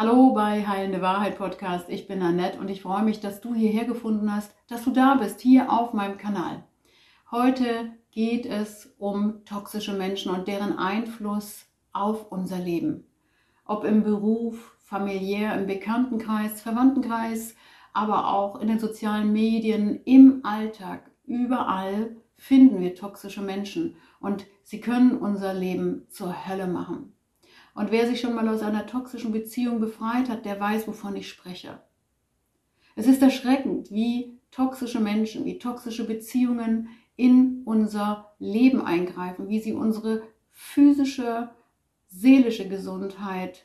Hallo bei Heilende Wahrheit Podcast. Ich bin Annette und ich freue mich, dass du hierher gefunden hast, dass du da bist, hier auf meinem Kanal. Heute geht es um toxische Menschen und deren Einfluss auf unser Leben. Ob im Beruf, familiär, im Bekanntenkreis, Verwandtenkreis, aber auch in den sozialen Medien, im Alltag, überall finden wir toxische Menschen und sie können unser Leben zur Hölle machen. Und wer sich schon mal aus einer toxischen Beziehung befreit hat, der weiß, wovon ich spreche. Es ist erschreckend, wie toxische Menschen, wie toxische Beziehungen in unser Leben eingreifen, wie sie unsere physische, seelische Gesundheit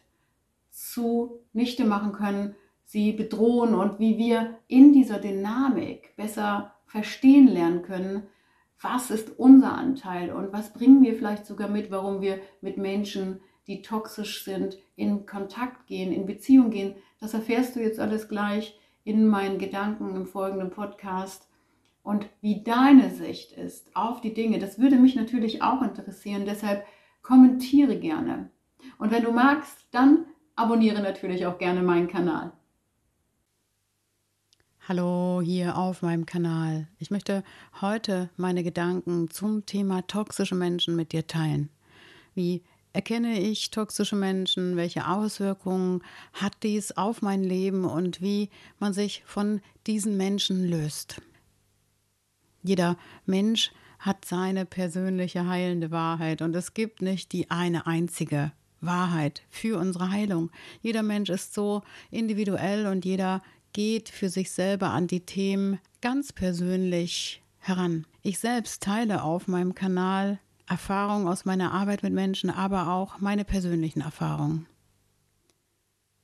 zunichte machen können, sie bedrohen und wie wir in dieser Dynamik besser verstehen lernen können, was ist unser Anteil und was bringen wir vielleicht sogar mit, warum wir mit Menschen die toxisch sind, in Kontakt gehen, in Beziehung gehen. Das erfährst du jetzt alles gleich in meinen Gedanken im folgenden Podcast. Und wie deine Sicht ist auf die Dinge, das würde mich natürlich auch interessieren. Deshalb kommentiere gerne. Und wenn du magst, dann abonniere natürlich auch gerne meinen Kanal. Hallo hier auf meinem Kanal. Ich möchte heute meine Gedanken zum Thema toxische Menschen mit dir teilen. Wie erkenne ich toxische Menschen? Welche Auswirkungen hat dies auf mein Leben und wie man sich von diesen Menschen löst? Jeder Mensch hat seine persönliche heilende Wahrheit und es gibt nicht die eine einzige Wahrheit für unsere Heilung. Jeder Mensch ist so individuell und jeder geht für sich selber an die Themen ganz persönlich heran. Ich selbst teile auf meinem Kanal Erfahrungen aus meiner Arbeit mit Menschen, aber auch meine persönlichen Erfahrungen.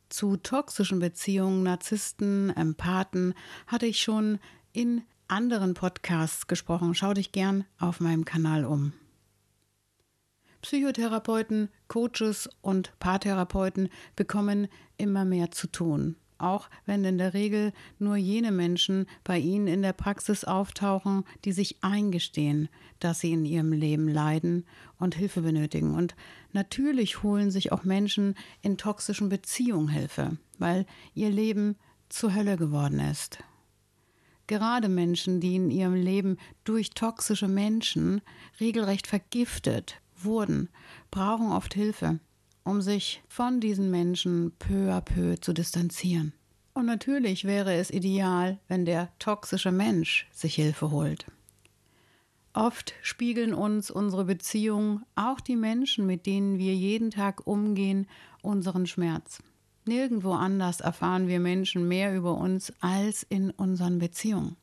Zu toxischen Beziehungen, Narzissten, Empathen hatte ich schon in anderen Podcasts gesprochen. Schau dich gern auf meinem Kanal um. Psychotherapeuten, Coaches und Paartherapeuten bekommen immer mehr zu tun auch wenn in der Regel nur jene Menschen bei Ihnen in der Praxis auftauchen, die sich eingestehen, dass sie in ihrem Leben leiden und Hilfe benötigen. Und natürlich holen sich auch Menschen in toxischen Beziehungen Hilfe, weil ihr Leben zur Hölle geworden ist. Gerade Menschen, die in ihrem Leben durch toxische Menschen regelrecht vergiftet wurden, brauchen oft Hilfe um sich von diesen Menschen peu à peu zu distanzieren. Und natürlich wäre es ideal, wenn der toxische Mensch sich Hilfe holt. Oft spiegeln uns unsere Beziehungen, auch die Menschen, mit denen wir jeden Tag umgehen, unseren Schmerz. Nirgendwo anders erfahren wir Menschen mehr über uns als in unseren Beziehungen.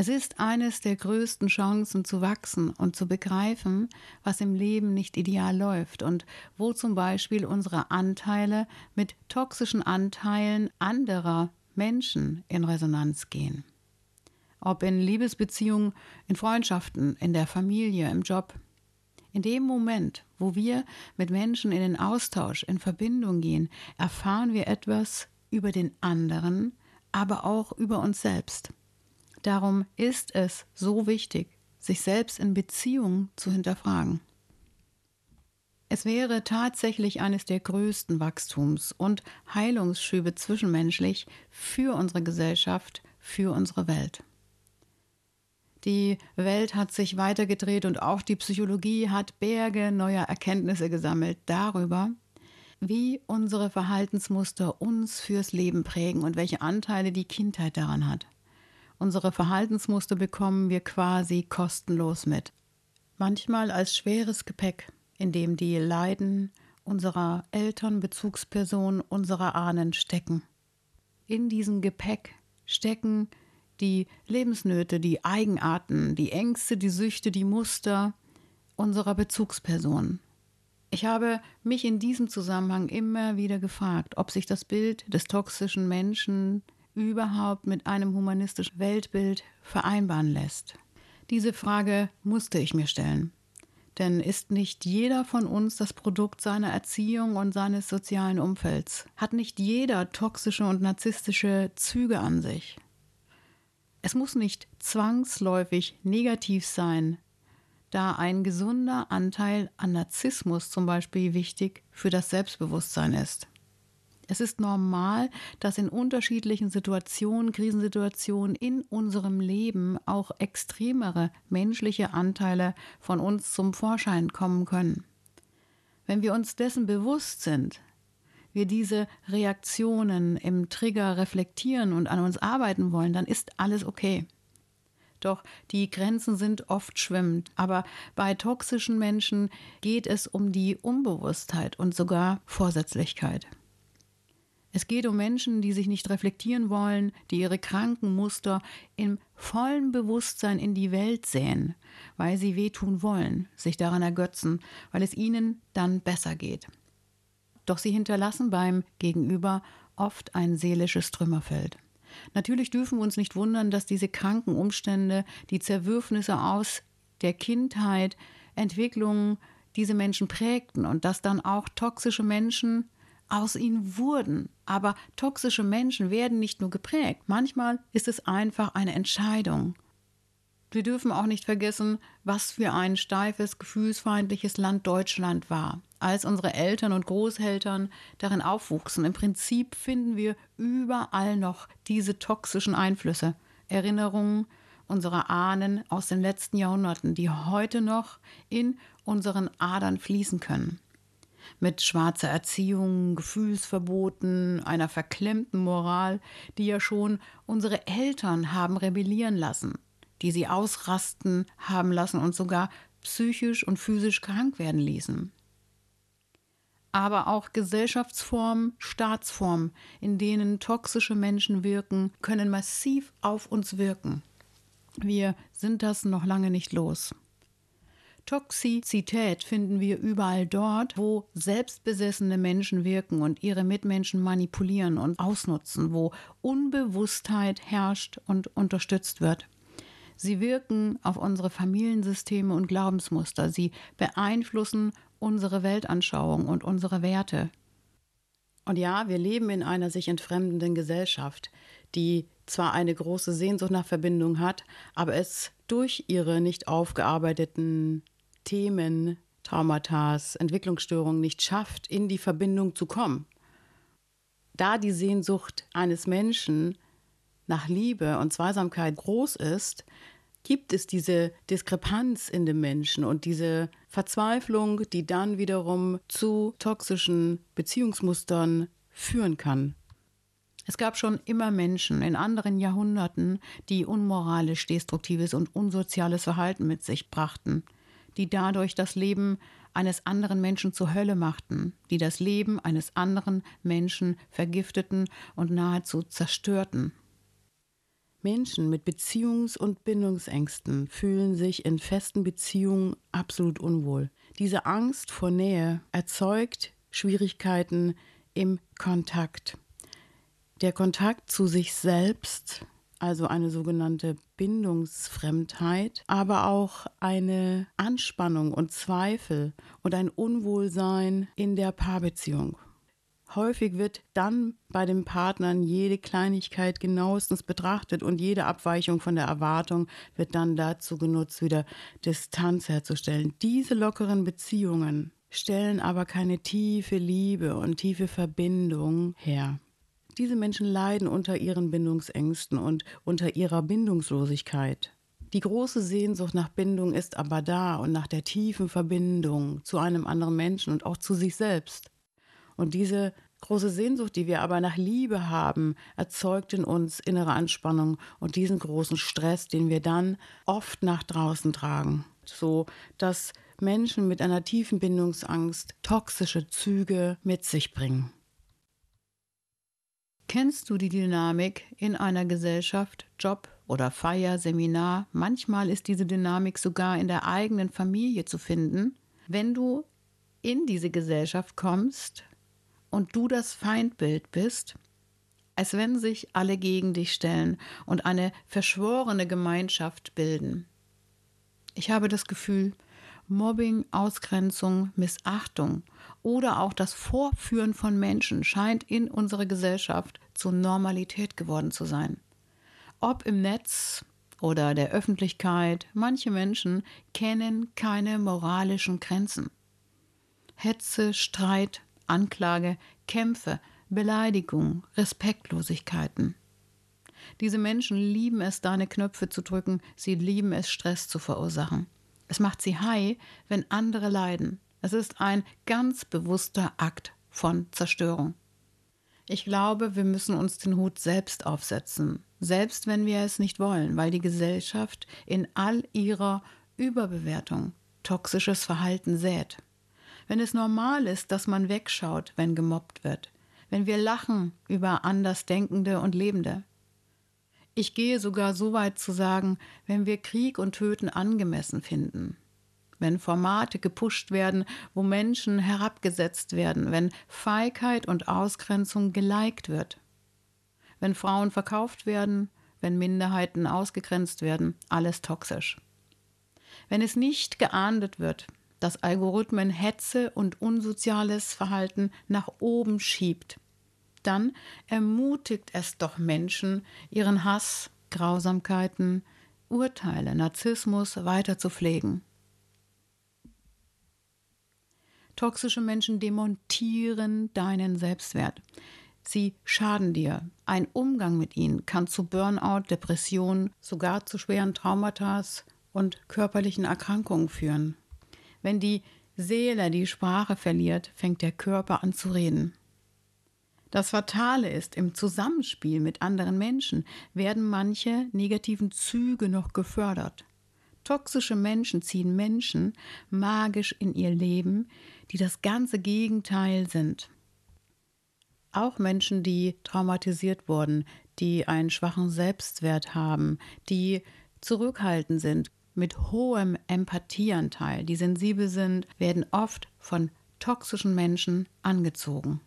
Es ist eines der größten Chancen zu wachsen und zu begreifen, was im Leben nicht ideal läuft und wo zum Beispiel unsere Anteile mit toxischen Anteilen anderer Menschen in Resonanz gehen. Ob in Liebesbeziehungen, in Freundschaften, in der Familie, im Job. In dem Moment, wo wir mit Menschen in den Austausch, in Verbindung gehen, erfahren wir etwas über den anderen, aber auch über uns selbst. Darum ist es so wichtig, sich selbst in Beziehung zu hinterfragen. Es wäre tatsächlich eines der größten Wachstums- und Heilungsschübe zwischenmenschlich für unsere Gesellschaft, für unsere Welt. Die Welt hat sich weitergedreht und auch die Psychologie hat Berge neuer Erkenntnisse gesammelt darüber, wie unsere Verhaltensmuster uns fürs Leben prägen und welche Anteile die Kindheit daran hat. Unsere Verhaltensmuster bekommen wir quasi kostenlos mit. Manchmal als schweres Gepäck, in dem die Leiden unserer Eltern, Bezugspersonen, unserer Ahnen stecken. In diesem Gepäck stecken die Lebensnöte, die Eigenarten, die Ängste, die Süchte, die Muster unserer Bezugspersonen. Ich habe mich in diesem Zusammenhang immer wieder gefragt, ob sich das Bild des toxischen Menschen überhaupt mit einem humanistischen Weltbild vereinbaren lässt? Diese Frage musste ich mir stellen. Denn ist nicht jeder von uns das Produkt seiner Erziehung und seines sozialen Umfelds? Hat nicht jeder toxische und narzisstische Züge an sich? Es muss nicht zwangsläufig negativ sein, da ein gesunder Anteil an Narzissmus zum Beispiel wichtig für das Selbstbewusstsein ist. Es ist normal, dass in unterschiedlichen Situationen, Krisensituationen in unserem Leben auch extremere menschliche Anteile von uns zum Vorschein kommen können. Wenn wir uns dessen bewusst sind, wir diese Reaktionen im Trigger reflektieren und an uns arbeiten wollen, dann ist alles okay. Doch die Grenzen sind oft schwimmend. Aber bei toxischen Menschen geht es um die Unbewusstheit und sogar Vorsätzlichkeit. Es geht um Menschen, die sich nicht reflektieren wollen, die ihre kranken Muster im vollen Bewusstsein in die Welt säen, weil sie wehtun wollen, sich daran ergötzen, weil es ihnen dann besser geht. Doch sie hinterlassen beim Gegenüber oft ein seelisches Trümmerfeld. Natürlich dürfen wir uns nicht wundern, dass diese kranken Umstände, die Zerwürfnisse aus der Kindheit, Entwicklungen diese Menschen prägten und dass dann auch toxische Menschen aus ihnen wurden. Aber toxische Menschen werden nicht nur geprägt, manchmal ist es einfach eine Entscheidung. Wir dürfen auch nicht vergessen, was für ein steifes, gefühlsfeindliches Land Deutschland war, als unsere Eltern und Großeltern darin aufwuchsen. Im Prinzip finden wir überall noch diese toxischen Einflüsse, Erinnerungen unserer Ahnen aus den letzten Jahrhunderten, die heute noch in unseren Adern fließen können mit schwarzer Erziehung, Gefühlsverboten, einer verklemmten Moral, die ja schon unsere Eltern haben rebellieren lassen, die sie ausrasten haben lassen und sogar psychisch und physisch krank werden ließen. Aber auch Gesellschaftsformen, Staatsformen, in denen toxische Menschen wirken, können massiv auf uns wirken. Wir sind das noch lange nicht los. Toxizität finden wir überall dort, wo selbstbesessene Menschen wirken und ihre Mitmenschen manipulieren und ausnutzen, wo Unbewusstheit herrscht und unterstützt wird. Sie wirken auf unsere Familiensysteme und Glaubensmuster. Sie beeinflussen unsere Weltanschauung und unsere Werte. Und ja, wir leben in einer sich entfremdenden Gesellschaft, die zwar eine große Sehnsucht nach Verbindung hat, aber es durch ihre nicht aufgearbeiteten Themen, Traumata, Entwicklungsstörungen nicht schafft, in die Verbindung zu kommen. Da die Sehnsucht eines Menschen nach Liebe und Zweisamkeit groß ist, gibt es diese Diskrepanz in dem Menschen und diese Verzweiflung, die dann wiederum zu toxischen Beziehungsmustern führen kann. Es gab schon immer Menschen in anderen Jahrhunderten, die unmoralisch destruktives und unsoziales Verhalten mit sich brachten die dadurch das Leben eines anderen Menschen zur Hölle machten, die das Leben eines anderen Menschen vergifteten und nahezu zerstörten. Menschen mit Beziehungs- und Bindungsängsten fühlen sich in festen Beziehungen absolut unwohl. Diese Angst vor Nähe erzeugt Schwierigkeiten im Kontakt. Der Kontakt zu sich selbst also eine sogenannte Bindungsfremdheit, aber auch eine Anspannung und Zweifel und ein Unwohlsein in der Paarbeziehung. Häufig wird dann bei den Partnern jede Kleinigkeit genauestens betrachtet und jede Abweichung von der Erwartung wird dann dazu genutzt, wieder Distanz herzustellen. Diese lockeren Beziehungen stellen aber keine tiefe Liebe und tiefe Verbindung her. Diese Menschen leiden unter ihren Bindungsängsten und unter ihrer Bindungslosigkeit. Die große Sehnsucht nach Bindung ist aber da und nach der tiefen Verbindung zu einem anderen Menschen und auch zu sich selbst. Und diese große Sehnsucht, die wir aber nach Liebe haben, erzeugt in uns innere Anspannung und diesen großen Stress, den wir dann oft nach draußen tragen, so dass Menschen mit einer tiefen Bindungsangst toxische Züge mit sich bringen. Kennst du die Dynamik in einer Gesellschaft, Job oder Feier, Seminar? Manchmal ist diese Dynamik sogar in der eigenen Familie zu finden. Wenn du in diese Gesellschaft kommst und du das Feindbild bist, als wenn sich alle gegen dich stellen und eine verschworene Gemeinschaft bilden. Ich habe das Gefühl, Mobbing, Ausgrenzung, Missachtung oder auch das Vorführen von Menschen scheint in unserer Gesellschaft zur Normalität geworden zu sein. Ob im Netz oder der Öffentlichkeit, manche Menschen kennen keine moralischen Grenzen. Hetze, Streit, Anklage, Kämpfe Beleidigung, Respektlosigkeiten. Diese Menschen lieben es, deine Knöpfe zu drücken, sie lieben es, Stress zu verursachen. Es macht sie high, wenn andere leiden. Es ist ein ganz bewusster Akt von Zerstörung. Ich glaube, wir müssen uns den Hut selbst aufsetzen, selbst wenn wir es nicht wollen, weil die Gesellschaft in all ihrer Überbewertung toxisches Verhalten sät. Wenn es normal ist, dass man wegschaut, wenn gemobbt wird, wenn wir lachen über Andersdenkende und Lebende. Ich gehe sogar so weit zu sagen, wenn wir Krieg und Töten angemessen finden, wenn Formate gepusht werden, wo Menschen herabgesetzt werden, wenn Feigheit und Ausgrenzung geliked wird, wenn Frauen verkauft werden, wenn Minderheiten ausgegrenzt werden, alles toxisch. Wenn es nicht geahndet wird, dass Algorithmen Hetze und unsoziales Verhalten nach oben schiebt, dann ermutigt es doch Menschen, ihren Hass, Grausamkeiten, Urteile, Narzissmus weiter zu pflegen. Toxische Menschen demontieren deinen Selbstwert. Sie schaden dir. Ein Umgang mit ihnen kann zu Burnout, Depressionen, sogar zu schweren Traumata und körperlichen Erkrankungen führen. Wenn die Seele die Sprache verliert, fängt der Körper an zu reden. Das Fatale ist, im Zusammenspiel mit anderen Menschen werden manche negativen Züge noch gefördert. Toxische Menschen ziehen Menschen magisch in ihr Leben, die das ganze Gegenteil sind. Auch Menschen, die traumatisiert wurden, die einen schwachen Selbstwert haben, die zurückhaltend sind, mit hohem Empathieanteil, die sensibel sind, werden oft von toxischen Menschen angezogen.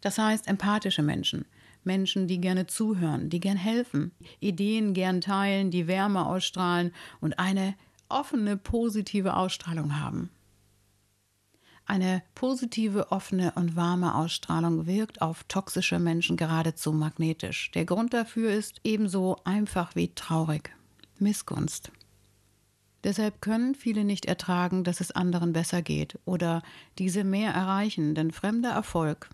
Das heißt empathische Menschen, Menschen, die gerne zuhören, die gern helfen, Ideen gern teilen, die Wärme ausstrahlen und eine offene, positive Ausstrahlung haben. Eine positive, offene und warme Ausstrahlung wirkt auf toxische Menschen geradezu magnetisch. Der Grund dafür ist ebenso einfach wie traurig. Missgunst. Deshalb können viele nicht ertragen, dass es anderen besser geht oder diese mehr erreichen, denn fremder Erfolg,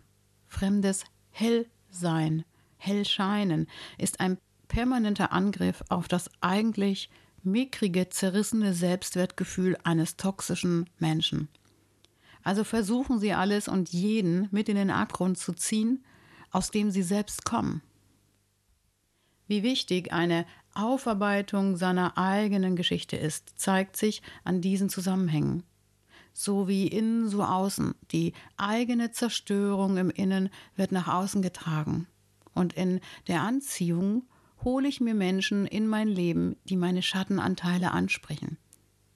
fremdes Hell sein, hell scheinen, ist ein permanenter Angriff auf das eigentlich mickrige, zerrissene Selbstwertgefühl eines toxischen Menschen. Also versuchen sie alles und jeden mit in den Abgrund zu ziehen, aus dem sie selbst kommen. Wie wichtig eine Aufarbeitung seiner eigenen Geschichte ist, zeigt sich an diesen Zusammenhängen so wie innen, so außen. Die eigene Zerstörung im Innen wird nach außen getragen. Und in der Anziehung hole ich mir Menschen in mein Leben, die meine Schattenanteile ansprechen.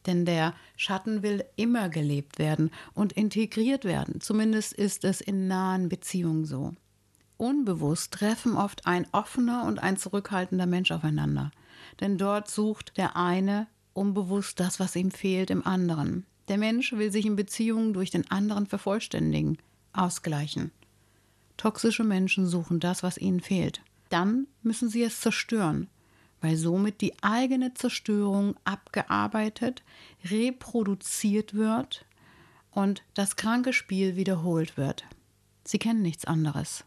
Denn der Schatten will immer gelebt werden und integriert werden. Zumindest ist es in nahen Beziehungen so. Unbewusst treffen oft ein offener und ein zurückhaltender Mensch aufeinander. Denn dort sucht der eine unbewusst das, was ihm fehlt, im anderen. Der Mensch will sich in Beziehungen durch den anderen vervollständigen, ausgleichen. Toxische Menschen suchen das, was ihnen fehlt. Dann müssen sie es zerstören, weil somit die eigene Zerstörung abgearbeitet, reproduziert wird und das kranke Spiel wiederholt wird. Sie kennen nichts anderes.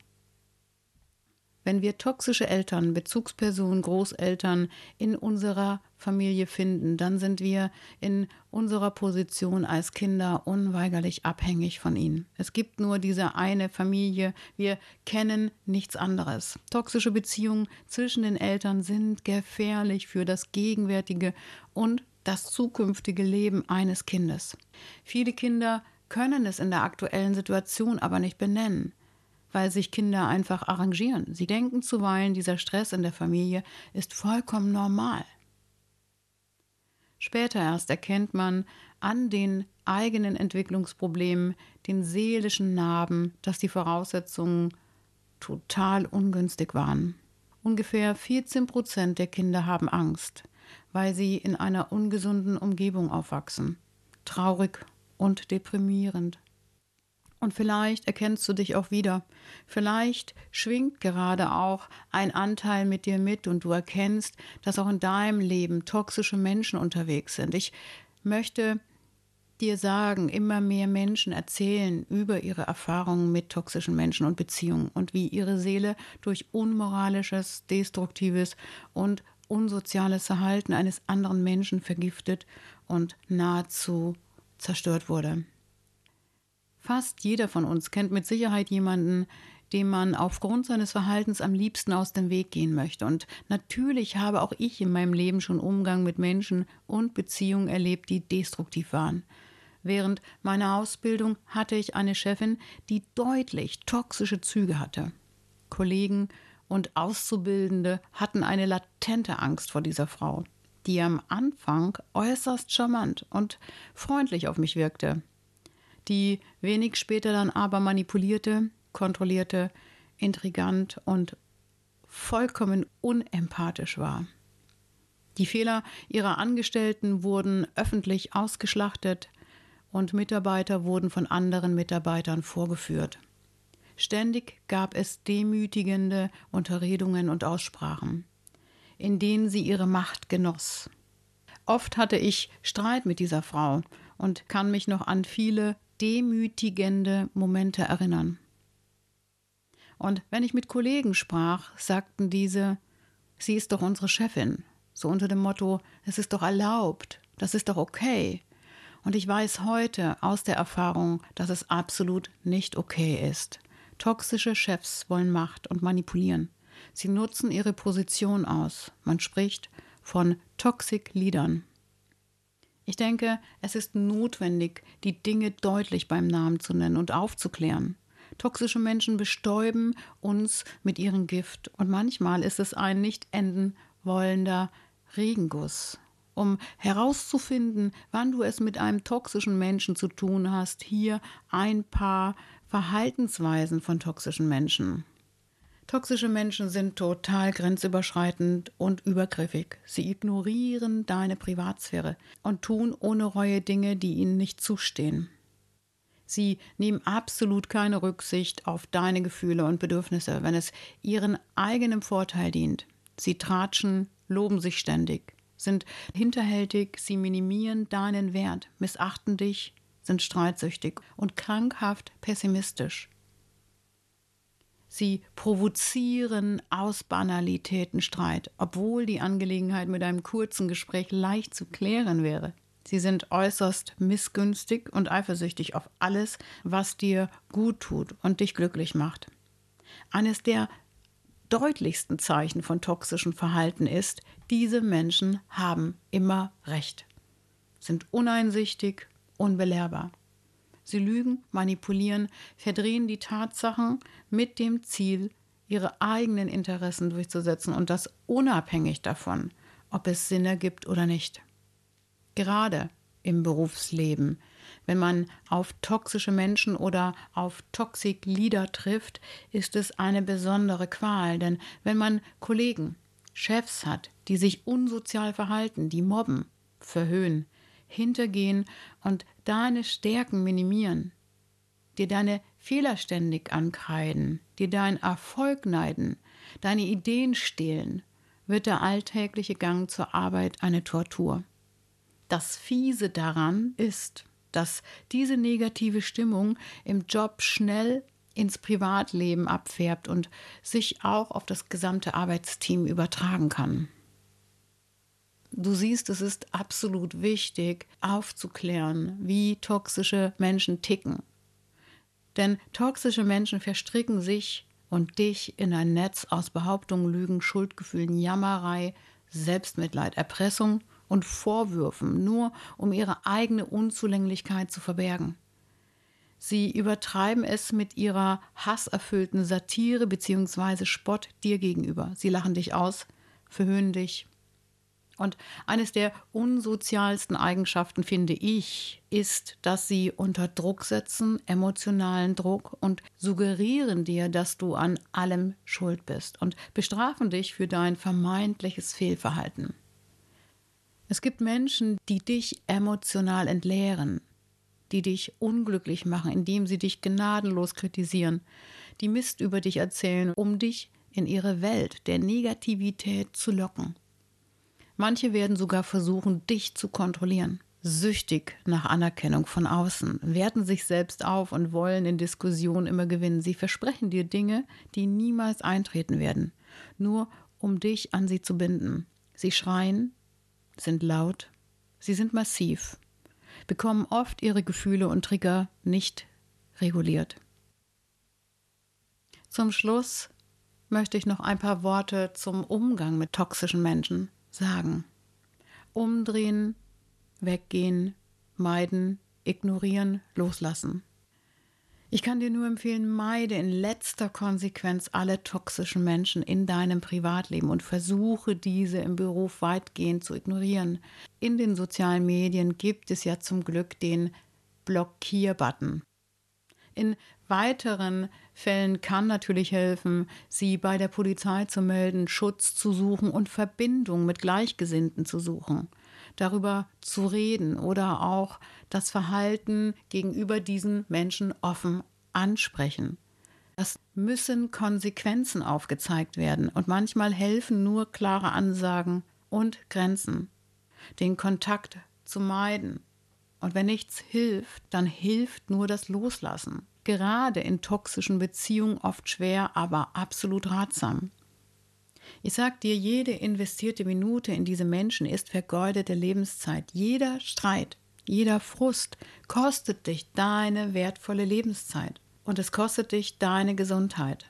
Wenn wir toxische Eltern, Bezugspersonen, Großeltern in unserer Familie finden, dann sind wir in unserer Position als Kinder unweigerlich abhängig von ihnen. Es gibt nur diese eine Familie, wir kennen nichts anderes. Toxische Beziehungen zwischen den Eltern sind gefährlich für das gegenwärtige und das zukünftige Leben eines Kindes. Viele Kinder können es in der aktuellen Situation aber nicht benennen weil sich Kinder einfach arrangieren. Sie denken zuweilen, dieser Stress in der Familie ist vollkommen normal. Später erst erkennt man an den eigenen Entwicklungsproblemen, den seelischen Narben, dass die Voraussetzungen total ungünstig waren. Ungefähr 14 Prozent der Kinder haben Angst, weil sie in einer ungesunden Umgebung aufwachsen. Traurig und deprimierend. Und vielleicht erkennst du dich auch wieder. Vielleicht schwingt gerade auch ein Anteil mit dir mit und du erkennst, dass auch in deinem Leben toxische Menschen unterwegs sind. Ich möchte dir sagen, immer mehr Menschen erzählen über ihre Erfahrungen mit toxischen Menschen und Beziehungen und wie ihre Seele durch unmoralisches, destruktives und unsoziales Verhalten eines anderen Menschen vergiftet und nahezu zerstört wurde. Fast jeder von uns kennt mit Sicherheit jemanden, dem man aufgrund seines Verhaltens am liebsten aus dem Weg gehen möchte. Und natürlich habe auch ich in meinem Leben schon Umgang mit Menschen und Beziehungen erlebt, die destruktiv waren. Während meiner Ausbildung hatte ich eine Chefin, die deutlich toxische Züge hatte. Kollegen und Auszubildende hatten eine latente Angst vor dieser Frau, die am Anfang äußerst charmant und freundlich auf mich wirkte, die wenig später dann aber manipulierte, kontrollierte, intrigant und vollkommen unempathisch war. Die Fehler ihrer Angestellten wurden öffentlich ausgeschlachtet und Mitarbeiter wurden von anderen Mitarbeitern vorgeführt. Ständig gab es demütigende Unterredungen und Aussprachen, in denen sie ihre Macht genoss. Oft hatte ich Streit mit dieser Frau und kann mich noch an viele demütigende Momente erinnern. Und wenn ich mit Kollegen sprach, sagten diese, sie ist doch unsere Chefin. So unter dem Motto, es ist doch erlaubt, das ist doch okay. Und ich weiß heute aus der Erfahrung, dass es absolut nicht okay ist. Toxische Chefs wollen Macht und manipulieren. Sie nutzen ihre Position aus. Man spricht von Toxic Leadern. Ich denke, es ist notwendig, die Dinge deutlich beim Namen zu nennen und aufzuklären. Toxische Menschen bestäuben uns mit ihrem Gift und manchmal ist es ein nicht enden wollender Regenguss. Um herauszufinden, wann du es mit einem toxischen Menschen zu tun hast, hier ein paar Verhaltensweisen von toxischen Menschen. Toxische Menschen sind total grenzüberschreitend und übergriffig. Sie ignorieren deine Privatsphäre und tun ohne Reue Dinge, die ihnen nicht zustehen. Sie nehmen absolut keine Rücksicht auf deine Gefühle und Bedürfnisse, wenn es ihren eigenen Vorteil dient. Sie tratschen, loben sich ständig, sind hinterhältig, sie minimieren deinen Wert, missachten dich, sind streitsüchtig und krankhaft pessimistisch. Sie provozieren aus Banalitäten Streit, obwohl die Angelegenheit mit einem kurzen Gespräch leicht zu klären wäre. Sie sind äußerst missgünstig und eifersüchtig auf alles, was dir gut tut und dich glücklich macht. Eines der deutlichsten Zeichen von toxischem Verhalten ist, diese Menschen haben immer Recht, sind uneinsichtig, unbelehrbar. Sie lügen, manipulieren, verdrehen die Tatsachen mit dem Ziel, ihre eigenen Interessen durchzusetzen und das unabhängig davon, ob es Sinn ergibt oder nicht gerade im Berufsleben. Wenn man auf toxische Menschen oder auf Toxic Leader trifft, ist es eine besondere Qual, denn wenn man Kollegen, Chefs hat, die sich unsozial verhalten, die mobben, verhöhnen, hintergehen und deine Stärken minimieren, dir deine Fehler ständig ankreiden, dir deinen Erfolg neiden, deine Ideen stehlen, wird der alltägliche Gang zur Arbeit eine Tortur. Das Fiese daran ist, dass diese negative Stimmung im Job schnell ins Privatleben abfärbt und sich auch auf das gesamte Arbeitsteam übertragen kann. Du siehst, es ist absolut wichtig, aufzuklären, wie toxische Menschen ticken. Denn toxische Menschen verstricken sich und dich in ein Netz aus Behauptungen, Lügen, Schuldgefühlen, Jammerei, Selbstmitleid, Erpressung und Vorwürfen, nur um ihre eigene Unzulänglichkeit zu verbergen. Sie übertreiben es mit ihrer hasserfüllten Satire bzw. Spott dir gegenüber. Sie lachen dich aus, verhöhnen dich. Und eines der unsozialsten Eigenschaften, finde ich, ist, dass sie unter Druck setzen, emotionalen Druck und suggerieren dir, dass du an allem schuld bist und bestrafen dich für dein vermeintliches Fehlverhalten. Es gibt Menschen, die dich emotional entleeren, die dich unglücklich machen, indem sie dich gnadenlos kritisieren, die Mist über dich erzählen, um dich in ihre Welt der Negativität zu locken. Manche werden sogar versuchen, dich zu kontrollieren. süchtig nach Anerkennung von außen, werten sich selbst auf und wollen in Diskussionen immer gewinnen. Sie versprechen dir Dinge, die niemals eintreten werden, nur um dich an sie zu binden. Sie schreien, sind laut, sie sind massiv, bekommen oft ihre Gefühle und Trigger nicht reguliert. Zum Schluss möchte ich noch ein paar Worte zum Umgang mit toxischen Menschen sagen. Umdrehen, weggehen, meiden, ignorieren, loslassen. Ich kann dir nur empfehlen, meide in letzter Konsequenz alle toxischen Menschen in deinem Privatleben und versuche diese im Beruf weitgehend zu ignorieren. In den sozialen Medien gibt es ja zum Glück den Blockierbutton. In weiteren Fällen kann natürlich helfen, sie bei der Polizei zu melden, Schutz zu suchen und Verbindung mit Gleichgesinnten zu suchen darüber zu reden oder auch das Verhalten gegenüber diesen Menschen offen ansprechen. Das müssen Konsequenzen aufgezeigt werden und manchmal helfen nur klare Ansagen und Grenzen, den Kontakt zu meiden. Und wenn nichts hilft, dann hilft nur das Loslassen. Gerade in toxischen Beziehungen oft schwer, aber absolut ratsam. Ich sag dir, jede investierte Minute in diese Menschen ist vergeudete Lebenszeit. Jeder Streit, jeder Frust kostet dich deine wertvolle Lebenszeit. Und es kostet dich deine Gesundheit.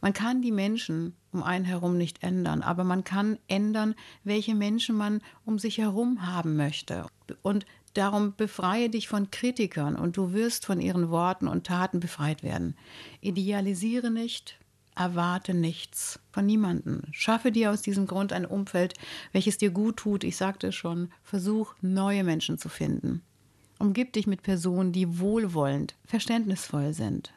Man kann die Menschen um einen herum nicht ändern, aber man kann ändern, welche Menschen man um sich herum haben möchte. Und darum befreie dich von Kritikern und du wirst von ihren Worten und Taten befreit werden. Idealisiere nicht, erwarte nichts von niemandem. Schaffe dir aus diesem Grund ein Umfeld, welches dir gut tut. Ich sagte schon, versuch neue Menschen zu finden. Umgib dich mit Personen, die wohlwollend, verständnisvoll sind.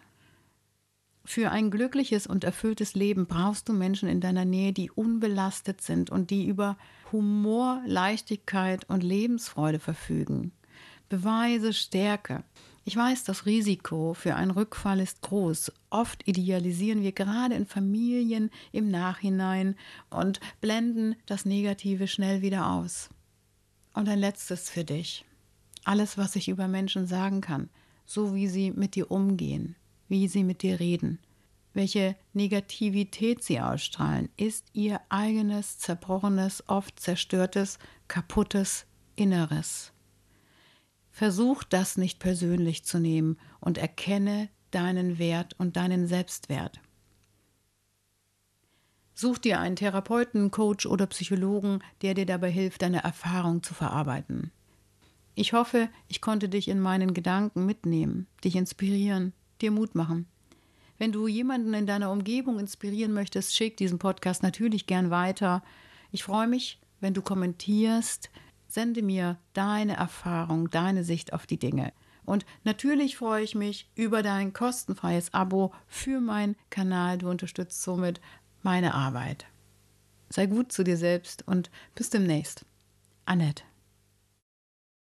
Für ein glückliches und erfülltes Leben brauchst du Menschen in deiner Nähe, die unbelastet sind und die über Humor, Leichtigkeit und Lebensfreude verfügen. Beweise Stärke. Ich weiß, das Risiko für einen Rückfall ist groß. Oft idealisieren wir gerade in Familien im Nachhinein und blenden das Negative schnell wieder aus. Und ein letztes für dich. Alles, was ich über Menschen sagen kann, so wie sie mit dir umgehen, wie sie mit dir reden, welche Negativität sie ausstrahlen, ist ihr eigenes, zerbrochenes, oft zerstörtes, kaputtes Inneres. Versuch das nicht persönlich zu nehmen und erkenne deinen Wert und deinen Selbstwert. Such dir einen Therapeuten, Coach oder Psychologen, der dir dabei hilft, deine Erfahrung zu verarbeiten. Ich hoffe, ich konnte dich in meinen Gedanken mitnehmen, dich inspirieren, dir Mut machen. Wenn du jemanden in deiner Umgebung inspirieren möchtest, schick diesen Podcast natürlich gern weiter. Ich freue mich, wenn du kommentierst, Sende mir deine Erfahrung, deine Sicht auf die Dinge. Und natürlich freue ich mich über dein kostenfreies Abo für meinen Kanal. Du unterstützt somit meine Arbeit. Sei gut zu dir selbst und bis demnächst. Annette.